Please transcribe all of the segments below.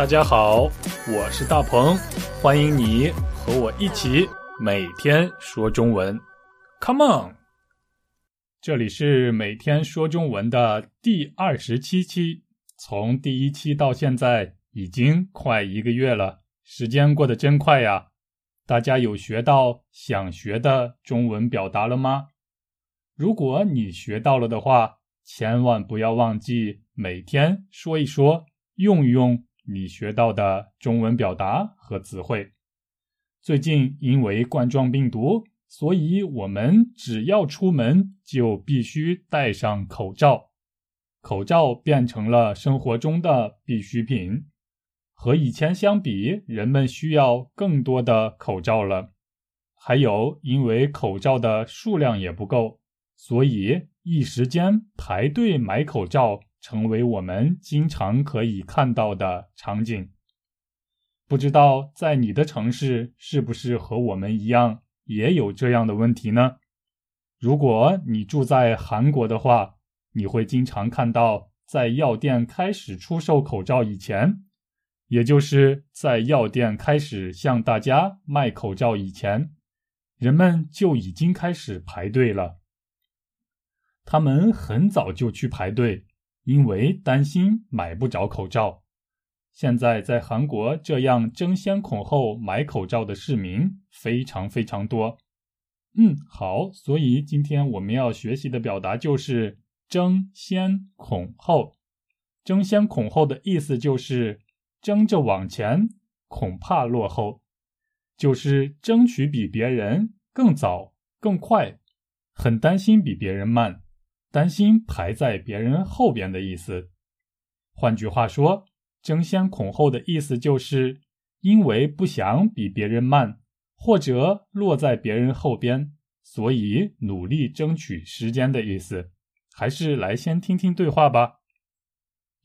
大家好，我是大鹏，欢迎你和我一起每天说中文。Come on，这里是每天说中文的第二十七期，从第一期到现在已经快一个月了，时间过得真快呀！大家有学到想学的中文表达了吗？如果你学到了的话，千万不要忘记每天说一说，用一用。你学到的中文表达和词汇。最近因为冠状病毒，所以我们只要出门就必须戴上口罩，口罩变成了生活中的必需品。和以前相比，人们需要更多的口罩了。还有，因为口罩的数量也不够，所以一时间排队买口罩。成为我们经常可以看到的场景。不知道在你的城市是不是和我们一样也有这样的问题呢？如果你住在韩国的话，你会经常看到，在药店开始出售口罩以前，也就是在药店开始向大家卖口罩以前，人们就已经开始排队了。他们很早就去排队。因为担心买不着口罩，现在在韩国这样争先恐后买口罩的市民非常非常多。嗯，好，所以今天我们要学习的表达就是争先恐后。争先恐后的意思就是争着往前，恐怕落后，就是争取比别人更早、更快，很担心比别人慢。担心排在别人后边的意思。换句话说，争先恐后的意思就是因为不想比别人慢，或者落在别人后边，所以努力争取时间的意思。还是来先听听对话吧。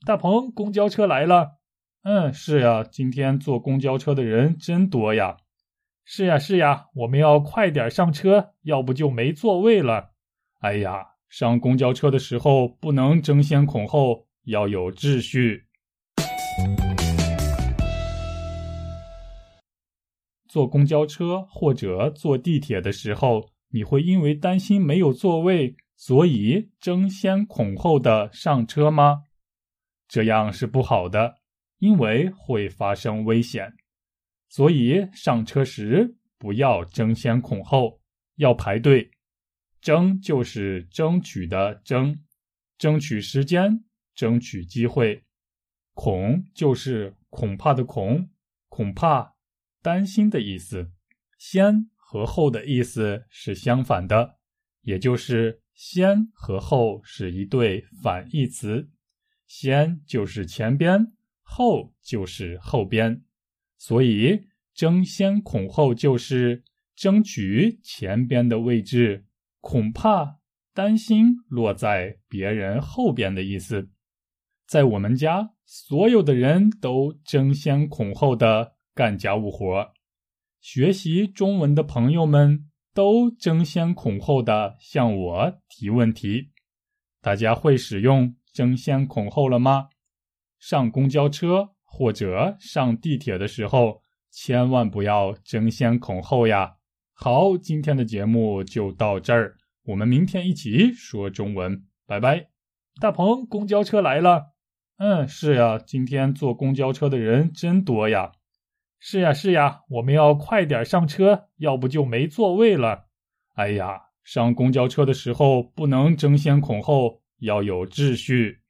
大鹏，公交车来了。嗯，是呀，今天坐公交车的人真多呀。是呀，是呀，我们要快点上车，要不就没座位了。哎呀。上公交车的时候不能争先恐后，要有秩序。坐公交车或者坐地铁的时候，你会因为担心没有座位，所以争先恐后的上车吗？这样是不好的，因为会发生危险。所以上车时不要争先恐后，要排队。争就是争取的争，争取时间，争取机会。恐就是恐怕的恐，恐怕担心的意思。先和后的意思是相反的，也就是先和后是一对反义词。先就是前边，后就是后边，所以争先恐后就是争取前边的位置。恐怕担心落在别人后边的意思，在我们家，所有的人都争先恐后的干家务活，学习中文的朋友们都争先恐后的向我提问题。大家会使用争先恐后了吗？上公交车或者上地铁的时候，千万不要争先恐后呀。好，今天的节目就到这儿，我们明天一起说中文，拜拜。大鹏，公交车来了。嗯，是呀，今天坐公交车的人真多呀。是呀，是呀，我们要快点上车，要不就没座位了。哎呀，上公交车的时候不能争先恐后，要有秩序。